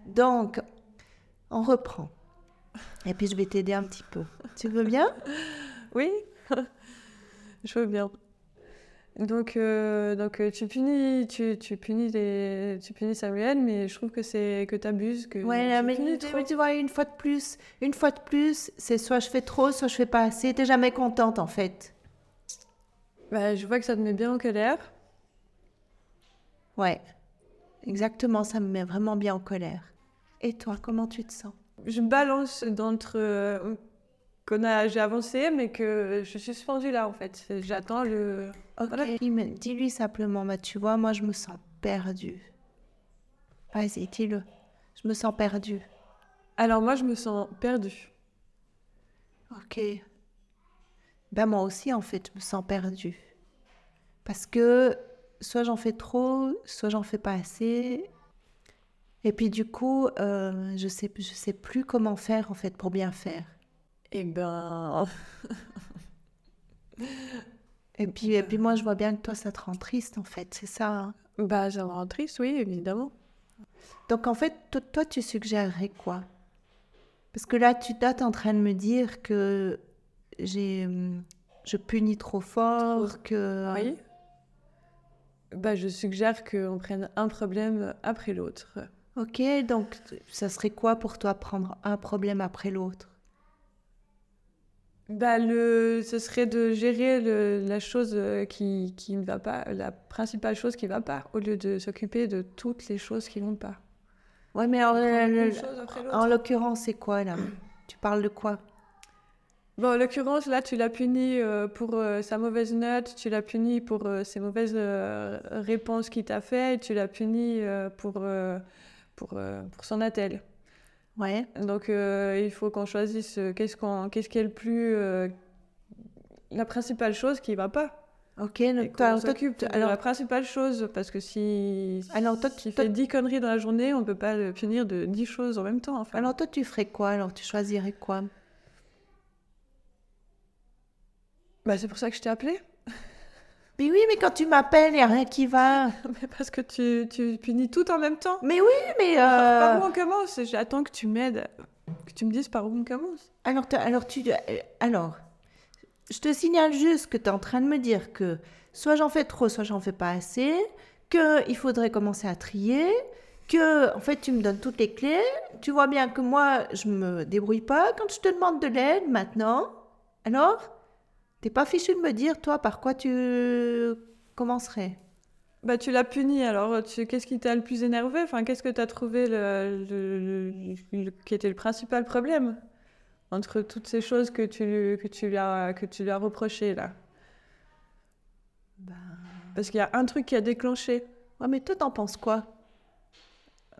Donc on reprend. Et puis je vais t'aider un petit peu. Tu veux bien?
Oui Je veux bien. Donc, euh, donc euh, tu punis, tu, tu punis les, tu punis Samuel, mais je trouve que c'est que t'abuses, que
Ouais,
tu
mais,
punis
mais
trop.
tu vois, une fois de plus, une fois de plus, c'est soit je fais trop, soit je fais pas assez. T'es jamais contente en fait.
Bah, je vois que ça te met bien en colère.
Ouais, exactement, ça me met vraiment bien en colère. Et toi, comment tu te sens?
Je balance d'entre euh, qu'on a, j'ai avancé, mais que je suis suspendue là en fait. J'attends le.
Ok,
Voilà.
dis-lui simplement, bah, tu vois, moi je me sens perdue. Vas-y, dis-le. Je me sens perdue.
Alors moi, je me sens perdue.
Ok. Ben moi aussi, en fait, je me sens perdue. Parce que soit j'en fais trop, soit j'en fais pas assez. Et puis du coup, euh, je sais, je sais plus comment faire, en fait, pour bien faire.
Eh ben,
Et puis, et puis moi, je vois bien que toi, ça te rend triste, en fait, c'est ça. hein?
bah, ça me rend triste, oui, évidemment.
Donc en fait, to- toi, tu suggérerais quoi? Parce que là, tu es en train de me dire que j'ai, hum, je punis trop fort, que...
Oui. Bah, je suggère qu'on prenne un problème après l'autre.
Ok, donc ça serait quoi pour toi prendre un problème après l'autre?
Bah, le, ce serait de gérer le- la chose euh, qui, qui ne va pas, la principale chose qui ne va pas, au lieu de s'occuper de toutes les choses qui ne vont pas.
Ouais, mais en, l'occurrence, c'est quoi là? Tu parles de quoi?
Bon, en l'occurrence, là, tu l'as puni euh, pour euh, sa mauvaise note, tu l'as puni pour euh, ses mauvaises réponses qu'il t'a fait, tu l'as puni pour, pour, euh, pour son attel.
Ouais.
Donc, euh, il faut qu'on choisisse euh, qu'est-ce qu'on, qu'est-ce qui est le plus... la principale chose qui ne va pas.
Ok, donc toi, alors-
la principale chose, parce que si...
Alors, toi, toi-
fait 10 conneries dans la journée, on ne peut pas le punir de 10 choses en même temps, enfin.
alors toi, tu ferais quoi? Alors, tu choisirais quoi?
Bah, c'est pour ça que je t'ai appelé.
Mais oui, mais quand tu m'appelles, il n'y a rien qui va.
Mais parce que tu, tu punis tout en même temps.
Mais oui, mais...
Par où
euh,
on commence? J'attends que tu m'aides, que tu me dises par où on commence.
Alors, alors, tu... euh, Alors, je te signale juste que tu es en train de me dire que soit j'en fais trop, soit j'en fais pas assez, qu'il faudrait commencer à trier, que en fait tu me donnes toutes les clés. Tu vois bien que moi je me débrouille pas quand je te demande de l'aide maintenant. Alors, t'es pas fichu de me dire toi par quoi tu commencerais?
Bah, tu l'as puni, alors qu'est-ce qui t'a le plus énervé? Enfin, Qu'est-ce que tu as trouvé le, qui était le principal problème entre toutes ces choses que tu, que tu, lui, as, que tu lui as reprochées là? Ben... Parce qu'il y a un truc qui a déclenché.
Ouais, mais toi, t'en penses quoi?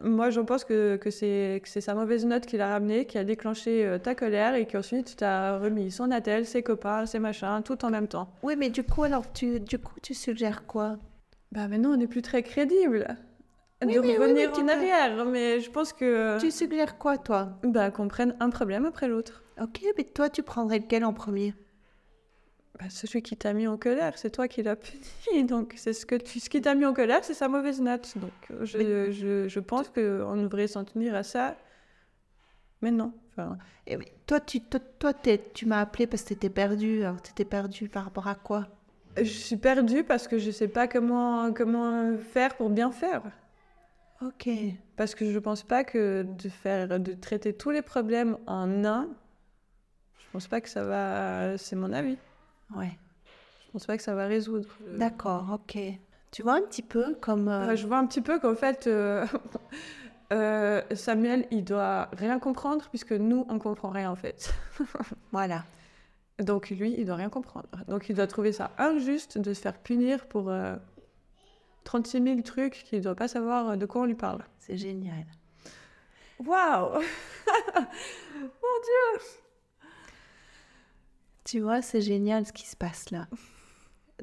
Moi, j'en pense que, que c'est sa mauvaise note qui l'a ramené, qui a déclenché euh, ta colère et qu'ensuite tu t'as remis son attel, ses copains, ses machins, tout en même temps.
Oui, mais du coup, alors, tu, du coup, tu suggères quoi?
Bah maintenant, on n'est plus très crédible. de revenir en arrière, mais je pense que...
Tu suggères quoi, toi?
Bah qu'on prenne un problème après l'autre.
Ok, mais toi, tu prendrais lequel en premier?
Bah, celui qui t'a mis en colère, c'est toi qui l'as puni. Donc, c'est ce, que tu... ce qui t'a mis en colère, c'est sa mauvaise note. Donc, je, je, je pense qu'on devrait s'en tenir à ça maintenant. Enfin...
Et toi, tu, toi, toi tu m'as appelé parce que tu étais perdu. Alors, tu étais perdu par rapport à quoi?
Je suis perdue parce que je ne sais pas comment, comment faire pour bien faire.
Ok.
Parce que je ne pense pas que de, faire, de traiter tous les problèmes en un, je ne pense pas que ça va. C'est mon avis.
Ouais.
Je pense pas que ça va résoudre.
D'accord, ok. Tu vois un petit peu comme. Euh,
je vois un petit peu qu'en fait, euh, euh, Samuel, il doit rien comprendre puisque nous, on comprend rien en fait.
voilà.
Donc lui, il doit rien comprendre. Donc il doit trouver ça injuste de se faire punir pour 36 euh, 000 trucs qu'il ne doit pas savoir de quoi on lui parle.
C'est génial.
Waouh Mon Dieu
Tu vois, c'est génial ce qui se passe là.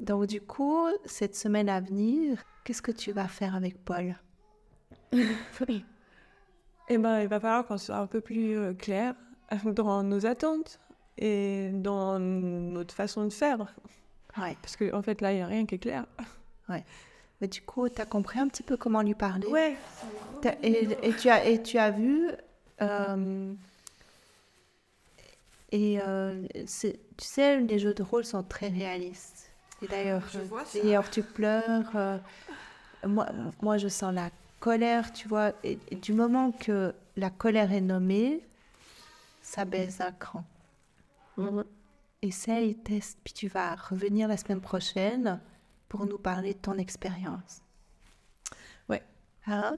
Donc du coup, cette semaine à venir, qu'est-ce que tu vas faire avec Paul?
Eh ben, il va falloir qu'on soit un peu plus euh, clair dans nos attentes et dans notre façon de faire.
Ouais.
Parce qu'en en fait, là, il n'y a rien qui est clair.
Ouais. Mais du coup, tu as compris un petit peu comment lui parler?
Ouais.
Et, et, tu as, et tu as vu. Euh, et euh, tu sais, les jeux de rôle sont très réalistes. Et d'ailleurs, d'ailleurs tu pleures. Euh, moi, moi, je sens la colère, tu vois. Et, et, du moment que la colère est nommée, ça baisse un cran. Mhm. Essaye, teste, puis tu vas revenir la semaine prochaine pour nous parler de ton expérience.
Ouais.
Hein?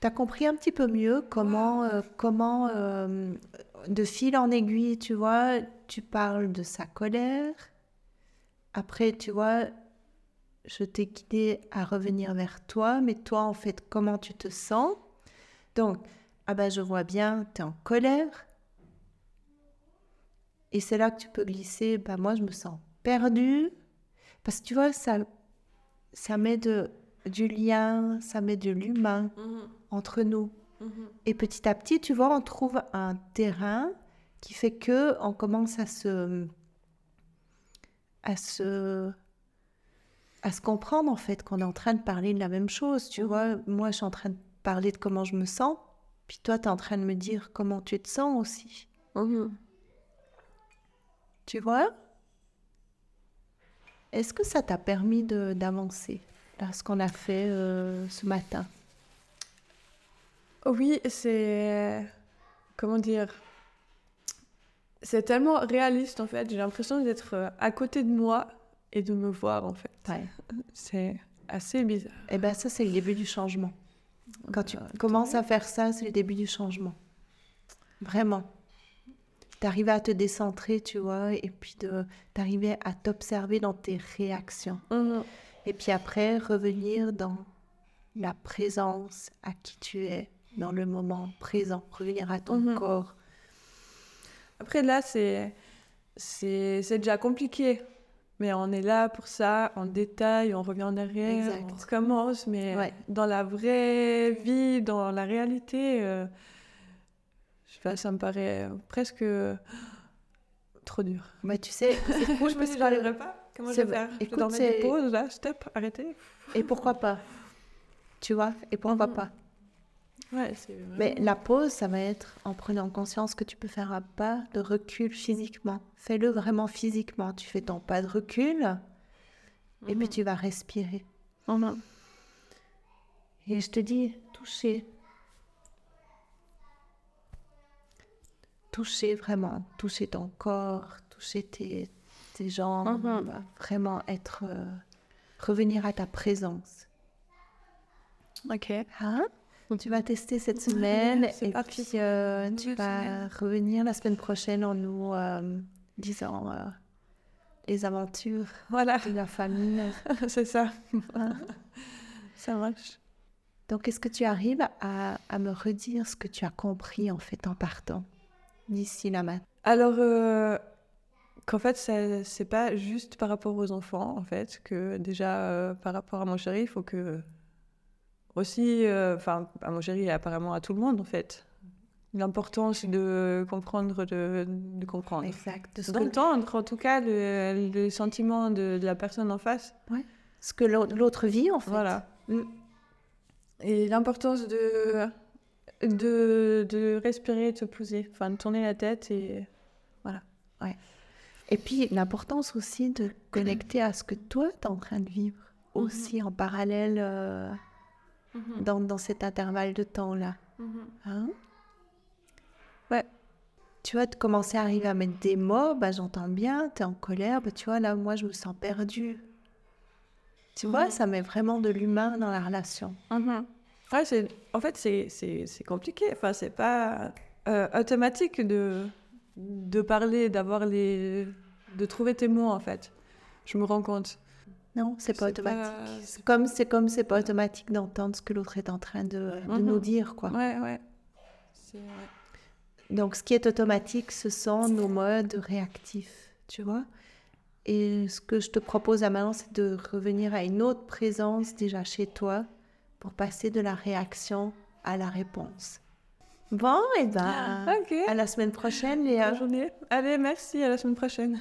Tu as compris un petit peu mieux comment, euh, comment euh, de fil en aiguille, tu vois, tu parles de sa colère. Après, tu vois, je t'ai guidé à revenir vers toi, mais toi, en fait, comment tu te sens? Donc, ah ben, je vois bien, tu es en colère. Et c'est là que tu peux glisser, bah moi je me sens perdue. Parce que tu vois, ça, ça met de, du lien, ça met de l'humain mhm. Entre nous. Mhm. Et petit à petit, tu vois, on trouve un terrain qui fait que on commence à se à se à se comprendre en fait qu'on est en train de parler de la même chose, tu vois. Moi, je suis en train de parler de comment je me sens, puis toi, tu es en train de me dire comment tu te sens aussi.
Mhm.
Tu vois? Est-ce que ça t'a permis d'avancer, ce qu'on a fait euh, ce matin?
Oui, c'est... Comment dire C'est tellement réaliste, en fait. J'ai l'impression d'être euh, à côté de moi et de me voir, en fait. C'est assez bizarre.
Et eh bien, ça, c'est le début du changement. Quand tu commences à faire ça, c'est le début du changement. Vraiment d'arriver à te décentrer, tu vois, et puis d'arriver à t'observer dans tes réactions.
Mhm.
Et puis après, revenir dans la présence à qui tu es, dans le moment présent, revenir à ton mhm. corps.
Après, là, c'est déjà compliqué. Mais on est là pour ça, en détail, on revient en arrière, on recommence. Mais dans la vraie vie, dans la réalité, euh, ça me paraît presque trop dur.
Mais tu sais,
c'est cool. je me suis dit, j'arriverai pas. Comment je vais faire? Écoute, Je des pauses, là, stop, arrêtez.
Et pourquoi pas? Tu vois? Et pourquoi mm. pas?
Ouais,
Mais la pause, ça va être en prenant conscience que tu peux faire un pas de recul physiquement. Fais-le vraiment physiquement. Tu fais ton pas de recul et puis tu vas respirer. Et je te dis, toucher. Toucher vraiment, toucher ton corps, toucher tes, tes jambes, va vraiment être, euh, revenir à ta présence.
Ok.
Hein? Tu vas tester cette semaine et
parti.
puis euh, tu vas
semaine.
revenir la semaine prochaine en nous euh, disant euh, les aventures
Voilà,
de la famille.
c'est ça. Ça marche.
Donc, est-ce que tu arrives à, à me redire ce que tu as compris en fait en partant d'ici là maintenant
Alors, qu'en fait, c'est pas juste par rapport aux enfants, en fait, que déjà par rapport à mon chéri, il faut que. Aussi, euh, enfin, à mon chéri et apparemment à tout le monde, en fait. L'importance de comprendre, de, de comprendre.
Exact. Que,
D'entendre, en tout cas, le, le sentiment de, de la personne en face.
ce que l'au- l'autre vit en fait.
Voilà. Et l'importance de, de, de respirer, de se poser, enfin, de tourner la tête et.
Et puis l'importance aussi de connecter à ce que toi tu es en train de vivre aussi en parallèle euh, dans, dans cet intervalle de temps là. Hein?
Ouais.
Tu vois, de commencer à arriver à mettre des mots, bah, j'entends bien, tu es en colère, bah, tu vois, là, moi, je me sens perdue. Tu vois,
Mhm.
ça met vraiment de l'humain dans la relation.
Ouais, c'est, en fait, c'est, c'est, c'est compliqué. Enfin, c'est pas euh, automatique de, de parler, d'avoir les. de trouver tes mots, en fait. Je me rends compte.
Non, c'est pas automatique.
pas-
C'est comme c'est comme c'est pas automatique d'entendre ce que l'autre est en train de, de
Mhm.
nous dire, quoi.
Ouais, ouais.
Donc, ce qui est automatique, ce sont nos modes réactifs, tu vois. Et ce que je te propose à maintenant, c'est de revenir à une autre présence déjà chez toi pour passer de la réaction à la réponse. Bon, et ben,
Ok.
à la semaine prochaine, Léa.
Bonne journée. Allez, merci. À la semaine prochaine.